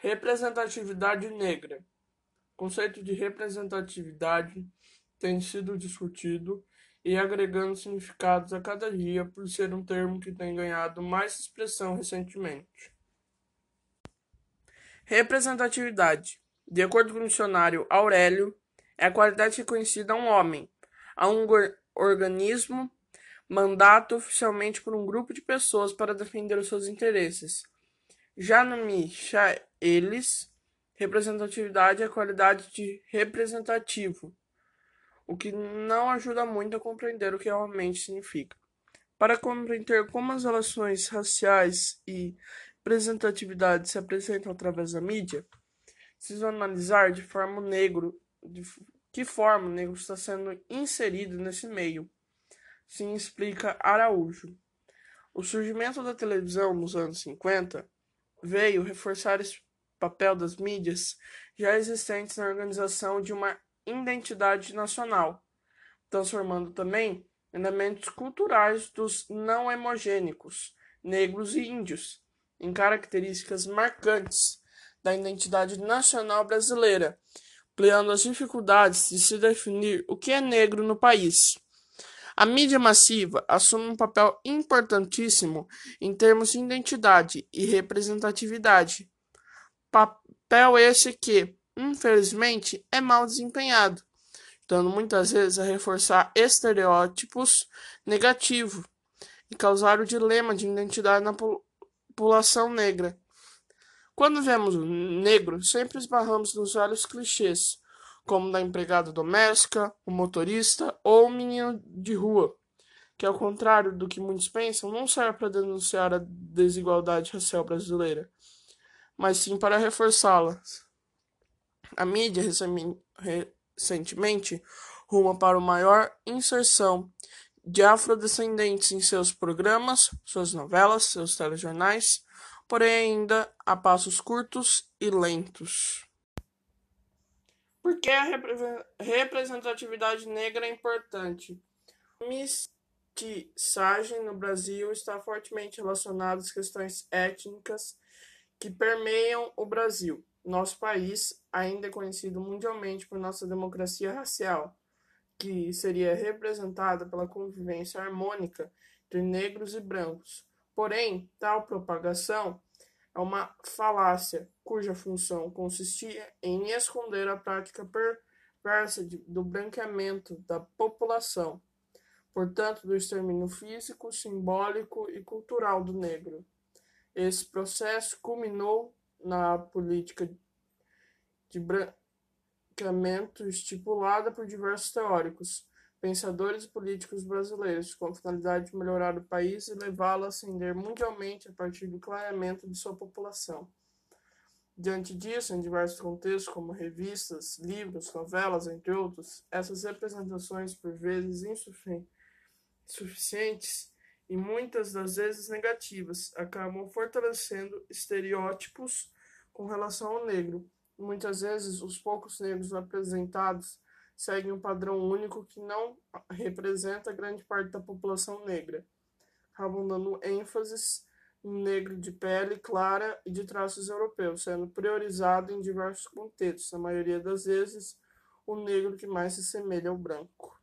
Representatividade negra. O conceito de representatividade tem sido discutido e agregando significados a cada dia por ser um termo que tem ganhado mais expressão recentemente. Representatividade. De acordo com o dicionário Aurélio, é a qualidade reconhecida a um homem, a um organismo, mandato oficialmente por um grupo de pessoas para defender os seus interesses já no Michaelis, representatividade é qualidade de representativo, o que não ajuda muito a compreender o que realmente significa. Para compreender como as relações raciais e representatividade se apresentam através da mídia, preciso analisar de forma negro, de que forma o negro está sendo inserido nesse meio. Sim, explica Araújo. O surgimento da televisão nos anos 50 veio reforçar esse papel das mídias já existentes na organização de uma identidade nacional, transformando também elementos culturais dos não homogênicos, negros e índios, em características marcantes da identidade nacional brasileira, ampliando as dificuldades de se definir o que é negro no país. A mídia massiva assume um papel importantíssimo em termos de identidade e representatividade. Papel esse que, infelizmente, é mal desempenhado, dando muitas vezes a reforçar estereótipos negativos e causar o dilema de identidade na população negra. Quando vemos o negro, sempre esbarramos nos vários clichês, como da empregada doméstica, o motorista ou o menino de rua, que, ao contrário do que muitos pensam, não serve para denunciar a desigualdade racial brasileira, mas sim para reforçá-la. A mídia recentemente ruma para uma maior inserção de afrodescendentes em seus programas, suas novelas, seus telejornais, porém ainda a passos curtos e lentos. Por que a representatividade negra é importante? Mestiçagem no Brasil está fortemente relacionada às questões étnicas que permeiam o Brasil. Nosso país ainda é conhecido mundialmente por nossa democracia racial, que seria representada pela convivência harmônica entre negros e brancos. Porém, tal propagação é uma falácia cuja função consistia em esconder a prática perversa do branqueamento da população, portanto, do extermínio físico, simbólico e cultural do negro. Esse processo culminou na política de branqueamento estipulada por diversos teóricos, pensadores e políticos brasileiros, com a finalidade de melhorar o país e levá-lo a ascender mundialmente a partir do clareamento de sua população. Diante disso, em diversos contextos, como revistas, livros, novelas, entre outros, essas representações, por vezes insuficientes e muitas das vezes negativas, acabam fortalecendo estereótipos com relação ao negro. Muitas vezes, os poucos negros apresentados seguem um padrão único que não representa grande parte da população negra, acabam dando ênfase no negro de pele clara e de traços europeus, sendo priorizado em diversos contextos, na maioria das vezes o negro que mais se assemelha ao branco.